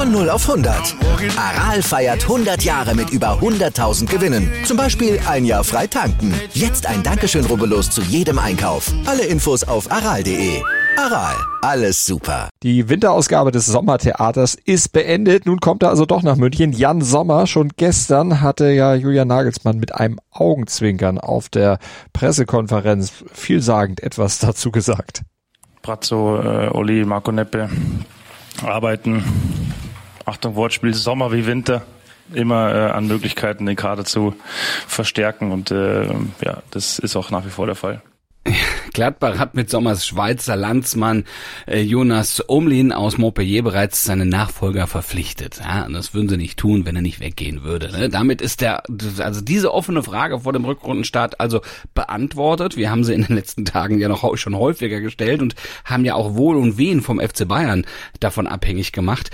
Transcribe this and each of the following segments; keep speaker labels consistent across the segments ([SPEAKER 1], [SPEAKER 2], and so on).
[SPEAKER 1] Von 0 auf 100. Aral feiert 100 Jahre mit über 100.000 Gewinnen. Zum Beispiel ein Jahr frei tanken. Jetzt ein Dankeschön, rubbellos zu jedem Einkauf. Alle Infos auf aral.de. Aral, alles super.
[SPEAKER 2] Die Winterausgabe des Sommertheaters ist beendet. Nun kommt er also doch nach München. Jan Sommer. Schon gestern hatte ja Julian Nagelsmann mit einem Augenzwinkern auf der Pressekonferenz vielsagend etwas dazu gesagt.
[SPEAKER 3] Brazzo, äh, Oli, Marco Neppe arbeiten Achtung, Wortspiel, Sommer wie Winter, immer äh, an Möglichkeiten, den Kader zu verstärken. Und äh, ja, das ist auch nach wie vor der Fall.
[SPEAKER 4] Gladbach hat mit Sommers Schweizer Landsmann äh, Jonas Omlin aus Montpellier bereits seinen Nachfolger verpflichtet. Ja, und das würden sie nicht tun, wenn er nicht weggehen würde. Ne? Damit ist der, also diese offene Frage vor dem Rückrundenstart also beantwortet. Wir haben sie in den letzten Tagen ja noch schon häufiger gestellt und haben ja auch Wohl und Wehen vom FC Bayern davon abhängig gemacht.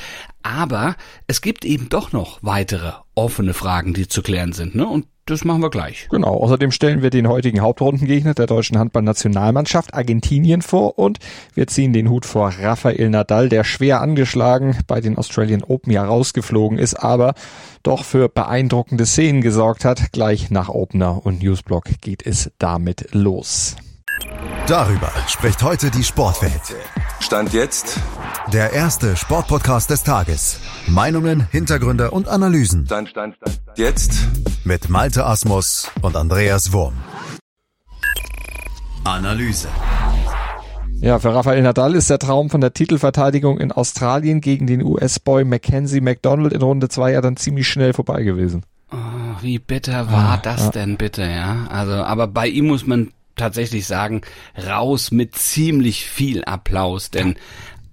[SPEAKER 4] Aber es gibt eben doch noch weitere offene Fragen, die zu klären sind. Ne? Und das machen wir gleich.
[SPEAKER 2] Genau. Außerdem stellen wir den heutigen Hauptrundengegner der deutschen Handballnationalmannschaft Argentinien vor und wir ziehen den Hut vor Rafael Nadal, der schwer angeschlagen bei den Australian Open ja rausgeflogen ist, aber doch für beeindruckende Szenen gesorgt hat. Gleich nach Opener und Newsblock geht es damit los.
[SPEAKER 5] Darüber spricht heute die Sportwelt.
[SPEAKER 6] Stand jetzt
[SPEAKER 5] der erste Sportpodcast des Tages. Meinungen, Hintergründe und Analysen.
[SPEAKER 6] Stand, stand, stand, jetzt
[SPEAKER 5] mit Malte Asmus und Andreas Wurm.
[SPEAKER 1] Analyse.
[SPEAKER 2] Ja, für Rafael Nadal ist der Traum von der Titelverteidigung in Australien gegen den US-Boy Mackenzie McDonald in Runde 2 ja dann ziemlich schnell vorbei gewesen.
[SPEAKER 4] Oh, wie bitter war ah, das ja. denn bitte, ja? Also, aber bei ihm muss man tatsächlich sagen, raus mit ziemlich viel Applaus, denn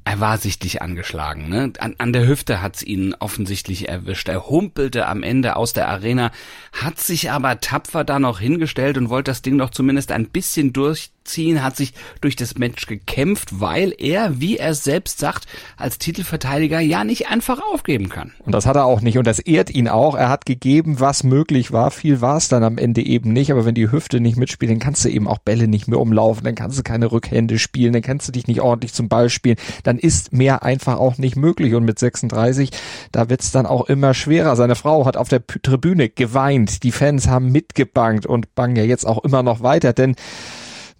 [SPEAKER 4] er war sichtlich angeschlagen. Ne? An, an der Hüfte hat's ihn offensichtlich erwischt. Er humpelte am Ende aus der Arena, hat sich aber tapfer da noch hingestellt und wollte das Ding noch zumindest ein bisschen durch ziehen, hat sich durch das Match gekämpft, weil er, wie er selbst sagt, als Titelverteidiger ja nicht einfach aufgeben kann.
[SPEAKER 2] Und das hat er auch nicht und das ehrt ihn auch. Er hat gegeben, was möglich war. Viel war es dann am Ende eben nicht, aber wenn die Hüfte nicht mitspielt, dann kannst du eben auch Bälle nicht mehr umlaufen, dann kannst du keine Rückhände spielen, dann kannst du dich nicht ordentlich zum Ball spielen. Dann ist mehr einfach auch nicht möglich und mit 36, da wird's dann auch immer schwerer. Seine Frau hat auf der Tribüne geweint, die Fans haben mitgebangt und bangen ja jetzt auch immer noch weiter, denn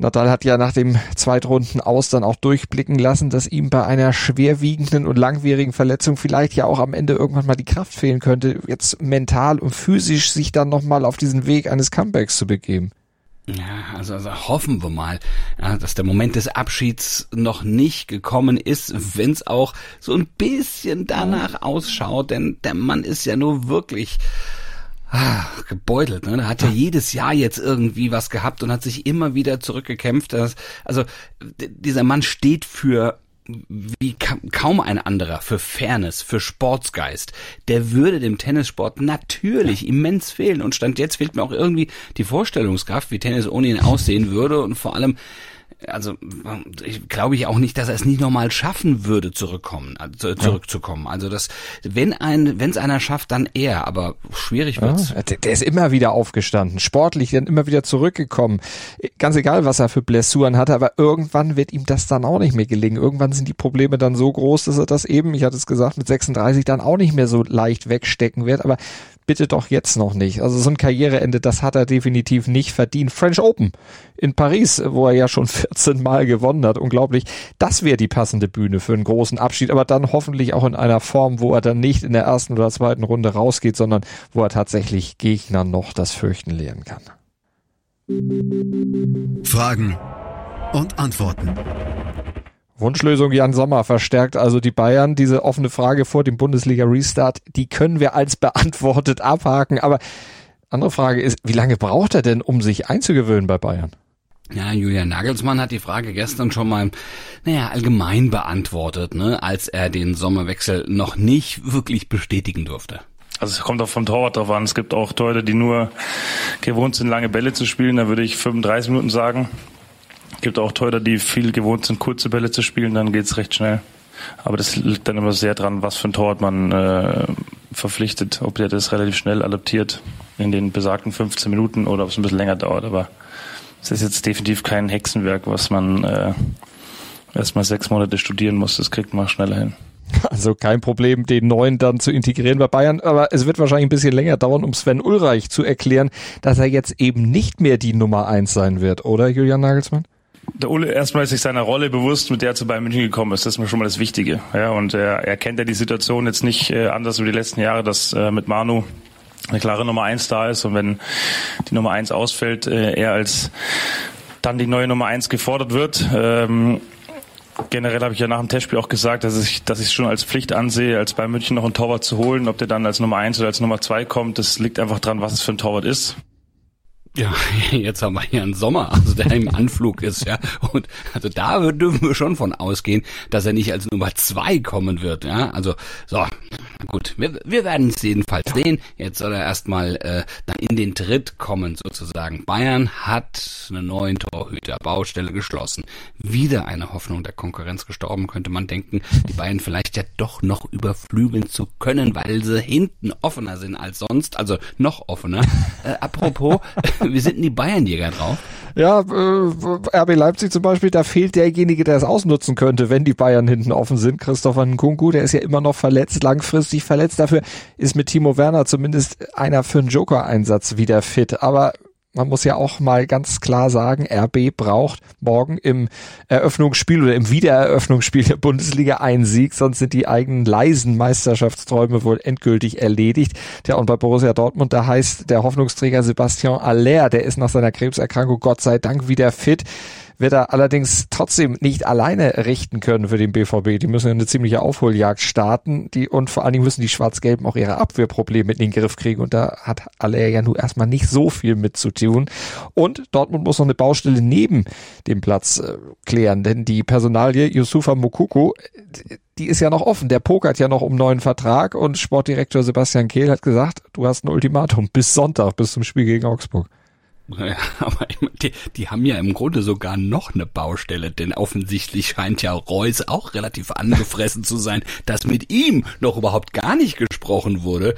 [SPEAKER 2] Nadal hat ja nach dem Zweitrunden aus dann auch durchblicken lassen, dass ihm bei einer schwerwiegenden und langwierigen Verletzung vielleicht ja auch am Ende irgendwann mal die Kraft fehlen könnte, jetzt mental und physisch sich dann nochmal auf diesen Weg eines Comebacks zu begeben.
[SPEAKER 4] Ja, also, also hoffen wir mal, ja, dass der Moment des Abschieds noch nicht gekommen ist, wenn es auch so ein bisschen danach ausschaut, denn der Mann ist ja nur wirklich ah, gebeutelt. Ne? Er hat ja jedes Jahr jetzt irgendwie was gehabt und hat sich immer wieder zurückgekämpft. also dieser Mann steht für wie kaum ein anderer für Fairness, für Sportsgeist. Der würde dem Tennissport natürlich ja. immens fehlen. Und Stand jetzt fehlt mir auch irgendwie die Vorstellungskraft, wie Tennis ohne ihn aussehen würde und vor allem also ich glaube ich auch nicht, dass er es nie nochmal schaffen würde, zurückkommen, also, zurückzukommen. Also das, wenn ein, wenn es einer schafft, dann er, aber schwierig wird's.
[SPEAKER 2] Ja, der ist immer wieder aufgestanden, sportlich dann immer wieder zurückgekommen. Ganz egal, was er für Blessuren hatte, aber irgendwann wird ihm das dann auch nicht mehr gelingen. Irgendwann sind die Probleme dann so groß, dass er das eben, ich hatte es gesagt, mit 36 dann auch nicht mehr so leicht wegstecken wird. Aber bitte doch jetzt noch nicht. Also so ein Karriereende, das hat er definitiv nicht verdient. French Open in Paris, wo er ja schon 14 Mal gewonnen hat. Unglaublich. Das wäre die passende Bühne für einen großen Abschied, aber dann hoffentlich auch in einer Form, wo er dann nicht in der ersten oder zweiten Runde rausgeht, sondern wo er tatsächlich Gegner noch das Fürchten lehren kann.
[SPEAKER 5] Fragen und Antworten.
[SPEAKER 2] Wunschlösung Jan Sommer verstärkt also die Bayern. Diese offene Frage vor dem Bundesliga-Restart, die können wir als beantwortet abhaken. Aber andere Frage ist, wie lange braucht er denn, um sich einzugewöhnen bei Bayern?
[SPEAKER 4] Ja, Julian Nagelsmann hat die Frage gestern schon mal, naja, allgemein beantwortet, ne, als er den Sommerwechsel noch nicht wirklich bestätigen durfte.
[SPEAKER 3] Also es kommt auch vom Torwart drauf an. Es gibt auch Torhüter, die nur gewohnt sind, lange Bälle zu spielen. Da würde ich 35 Minuten sagen. Es gibt auch Torhüter, die viel gewohnt sind, kurze Bälle zu spielen. Dann geht's recht schnell. Aber das liegt dann immer sehr dran, was für ein Torwart man äh, verpflichtet. Ob der das relativ schnell adaptiert in den besagten 15 Minuten oder ob es ein bisschen länger dauert. Aber es ist jetzt definitiv kein Hexenwerk, was man äh, erstmal sechs Monate studieren muss. Das kriegt man schneller hin.
[SPEAKER 2] Also kein Problem, den neuen dann zu integrieren bei Bayern. Aber es wird wahrscheinlich ein bisschen länger dauern, um Sven Ulreich zu erklären, dass er jetzt eben nicht mehr die Nummer eins sein wird, oder Julian Nagelsmann?
[SPEAKER 3] Der Ulle erstmal ist sich seiner Rolle bewusst, mit der er zu Bayern München gekommen ist. Das ist mir schon mal das Wichtige. Ja, und er, er kennt ja die Situation jetzt nicht äh, anders über die letzten Jahre, dass äh, mit Manu eine klare Nummer eins da ist und wenn die Nummer eins ausfällt, äh, er als dann die neue Nummer eins gefordert wird. Ähm, generell habe ich ja nach dem Testspiel auch gesagt, dass ich dass ich es schon als Pflicht ansehe, als bei München noch einen Torwart zu holen. Ob der dann als Nummer eins oder als Nummer zwei kommt, das liegt einfach dran, was es für ein Torwart ist.
[SPEAKER 4] Ja, jetzt haben wir hier einen Sommer, also der im Anflug ist, ja. Und also da dürfen wir schon von ausgehen, dass er nicht als Nummer zwei kommen wird, ja. Also so, gut, wir, wir werden es jedenfalls sehen. Jetzt soll er erstmal äh, dann in den Tritt kommen, sozusagen. Bayern hat einen neuen Torhüter, Baustelle geschlossen. Wieder eine Hoffnung der Konkurrenz gestorben, könnte man denken, die Bayern vielleicht ja doch noch überflügeln zu können, weil sie hinten offener sind als sonst, also noch offener. Äh, apropos, wie sind die Bayernjäger drauf?
[SPEAKER 2] Ja, äh, RB Leipzig zum Beispiel, da fehlt derjenige, der es ausnutzen könnte, wenn die Bayern hinten offen sind. Christopher Nkunku, der ist ja immer noch verletzt, langfristig verletzt. Dafür ist mit Timo Werner zumindest einer für einen Joker-Einsatz wieder fit. Aber man muss ja auch mal ganz klar sagen, RB braucht morgen im Eröffnungsspiel oder im Wiedereröffnungsspiel der Bundesliga einen Sieg, sonst sind die eigenen leisen Meisterschaftsträume wohl endgültig erledigt. Tja, und bei Borussia Dortmund, da heißt der Hoffnungsträger Sebastian Aller, der ist nach seiner Krebserkrankung Gott sei Dank wieder fit wird er allerdings trotzdem nicht alleine richten können für den BVB. Die müssen eine ziemliche Aufholjagd starten, die und vor allen Dingen müssen die Schwarz-Gelben auch ihre Abwehrprobleme in den Griff kriegen und da hat Aller ja nun erstmal nicht so viel mit zu tun. Und Dortmund muss noch eine Baustelle neben dem Platz äh, klären, denn die Personalie Yusufa Mukoko, die ist ja noch offen. Der pokert ja noch um neuen Vertrag und Sportdirektor Sebastian Kehl hat gesagt, du hast ein Ultimatum bis Sonntag, bis zum Spiel gegen Augsburg.
[SPEAKER 4] Ja, aber die, die haben ja im Grunde sogar noch eine Baustelle, denn offensichtlich scheint ja Reus auch relativ angefressen zu sein, dass mit ihm noch überhaupt gar nicht gesprochen wurde.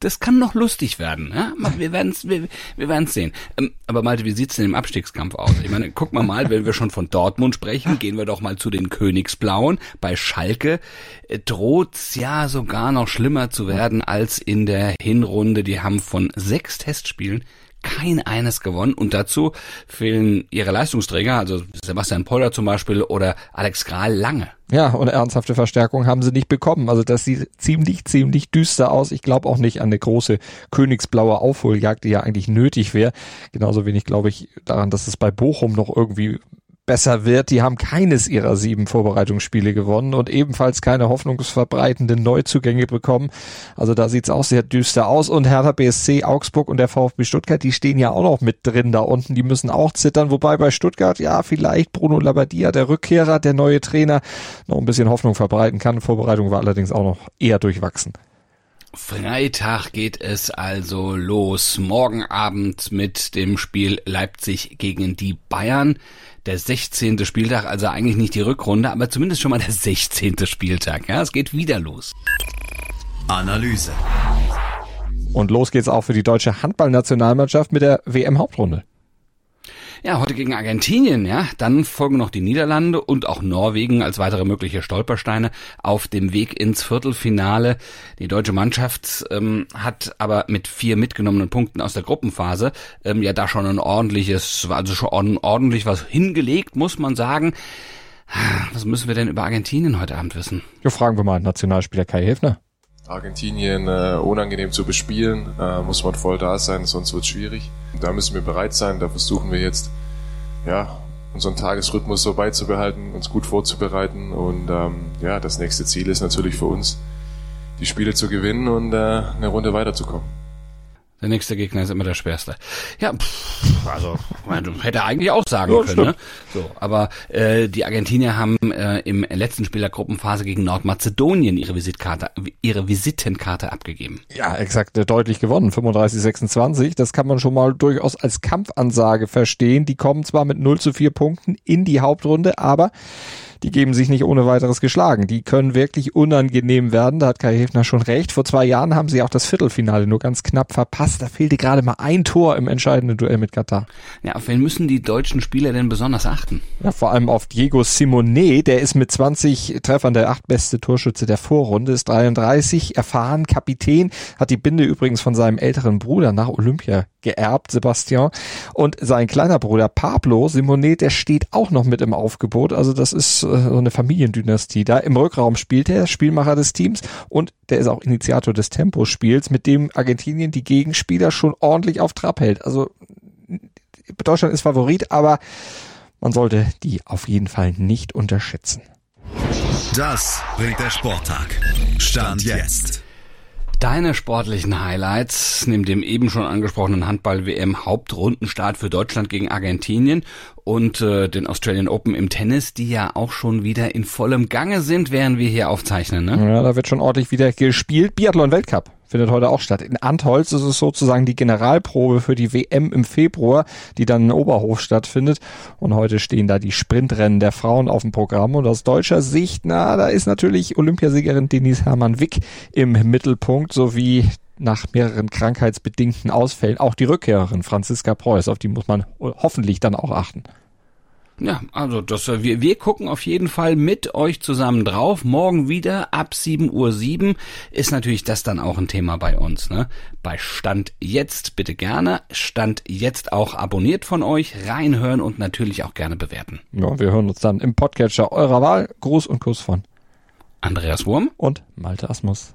[SPEAKER 4] Das kann noch lustig werden. Ja? Wir werden es wir, wir werden's sehen. Ähm, aber Malte, wie sieht's denn im Abstiegskampf aus? Ich meine, guck mal mal, wenn wir schon von Dortmund sprechen, gehen wir doch mal zu den Königsblauen. Bei Schalke äh, droht's ja sogar noch schlimmer zu werden als in der Hinrunde. Die haben von sechs Testspielen kein eines gewonnen und dazu fehlen ihre Leistungsträger, also Sebastian Poller zum Beispiel oder Alex Kral lange.
[SPEAKER 2] Ja, und ernsthafte Verstärkung haben sie nicht bekommen. Also das sieht ziemlich, ziemlich düster aus. Ich glaube auch nicht an eine große königsblaue Aufholjagd, die ja eigentlich nötig wäre. Genauso wenig glaube ich daran, dass es bei Bochum noch irgendwie besser wird. Die haben keines ihrer sieben Vorbereitungsspiele gewonnen und ebenfalls keine hoffnungsverbreitenden Neuzugänge bekommen. Also da sieht's auch sehr düster aus. Und Hertha BSC, Augsburg und der VfB Stuttgart, die stehen ja auch noch mit drin da unten. Die müssen auch zittern. Wobei bei Stuttgart, ja, vielleicht Bruno Labbadia, der Rückkehrer, der neue Trainer, noch ein bisschen Hoffnung verbreiten kann. Vorbereitung war allerdings auch noch eher durchwachsen.
[SPEAKER 4] Freitag geht es also los. Morgen Abend mit dem Spiel Leipzig gegen die Bayern der 16. Spieltag, also eigentlich nicht die Rückrunde, aber zumindest schon mal der 16. Spieltag. Ja, es geht wieder los.
[SPEAKER 5] Analyse.
[SPEAKER 2] Und los geht's auch für die deutsche Handballnationalmannschaft mit der WM-Hauptrunde.
[SPEAKER 4] Ja, heute gegen Argentinien, ja. Dann folgen noch die Niederlande und auch Norwegen als weitere mögliche Stolpersteine auf dem Weg ins Viertelfinale. Die deutsche Mannschaft ähm, hat aber mit vier mitgenommenen Punkten aus der Gruppenphase ähm, ja da schon ein ordentliches, also schon ordentlich was hingelegt, muss man sagen. Was müssen wir denn über Argentinien heute Abend wissen?
[SPEAKER 2] Ja, fragen wir mal Nationalspieler Kai Hefner.
[SPEAKER 7] Argentinien äh, unangenehm zu bespielen, äh, muss man voll da sein, sonst wird es schwierig. Da müssen wir bereit sein, da versuchen wir jetzt ja, unseren Tagesrhythmus so beizubehalten, uns gut vorzubereiten und ähm, ja, das nächste Ziel ist natürlich für uns, die Spiele zu gewinnen und äh, eine Runde weiterzukommen.
[SPEAKER 4] Der nächste Gegner ist immer der schwerste. Ja, pff, also man hätte er eigentlich auch sagen ja, können. Ne? So, aber äh, die Argentinier haben äh, im letzten Spiel der Gruppenphase gegen Nordmazedonien ihre Visitkarte, ihre Visitenkarte abgegeben.
[SPEAKER 2] Ja, exakt, äh, deutlich gewonnen, 35-26. Das kann man schon mal durchaus als Kampfansage verstehen. Die kommen zwar mit 0 zu 4 Punkten in die Hauptrunde, aber die geben sich nicht ohne weiteres geschlagen. Die können wirklich unangenehm werden. Da hat Kai Hefner schon recht. Vor zwei Jahren haben sie auch das Viertelfinale nur ganz knapp verpasst. Da fehlte gerade mal ein Tor im entscheidenden Duell mit Katar.
[SPEAKER 4] Ja, auf wen müssen die deutschen Spieler denn besonders achten?
[SPEAKER 2] Ja, vor allem auf Diego Simonet. Der ist mit 20 Treffern der achtbeste Torschütze der Vorrunde, ist 33, erfahren, Kapitän, hat die Binde übrigens von seinem älteren Bruder nach Olympia geerbt, Sebastian. Und sein kleiner Bruder Pablo Simonet, der steht auch noch mit im Aufgebot. Also das ist so eine Familiendynastie. Da im Rückraum spielt er, Spielmacher des Teams und der ist auch Initiator des Tempospiels, mit dem Argentinien die Gegenspieler schon ordentlich auf Trab hält. Also Deutschland ist Favorit, aber man sollte die auf jeden Fall nicht unterschätzen.
[SPEAKER 5] Das bringt der Sporttag. Stand jetzt.
[SPEAKER 4] Deine sportlichen Highlights neben dem eben schon angesprochenen Handball-WM Hauptrundenstart für Deutschland gegen Argentinien und äh, den Australian Open im Tennis, die ja auch schon wieder in vollem Gange sind, während wir hier aufzeichnen. Ne?
[SPEAKER 2] Ja, da wird schon ordentlich wieder gespielt. Biathlon-Weltcup findet heute auch statt. In Antholz ist es sozusagen die Generalprobe für die WM im Februar, die dann in Oberhof stattfindet. Und heute stehen da die Sprintrennen der Frauen auf dem Programm. Und aus deutscher Sicht, na, da ist natürlich Olympiasiegerin Denise Hermann-Wick im Mittelpunkt, sowie nach mehreren krankheitsbedingten Ausfällen auch die Rückkehrerin Franziska Preuß. Auf die muss man hoffentlich dann auch achten.
[SPEAKER 4] Ja, also das, äh, wir, wir gucken auf jeden Fall mit euch zusammen drauf. Morgen wieder ab 7.07 Uhr ist natürlich das dann auch ein Thema bei uns. Ne? Bei Stand jetzt bitte gerne. Stand jetzt auch abonniert von euch, reinhören und natürlich auch gerne bewerten.
[SPEAKER 2] Ja, wir hören uns dann im Podcatcher eurer Wahl. Gruß und Kuss von
[SPEAKER 4] Andreas Wurm
[SPEAKER 2] und Malte Asmus.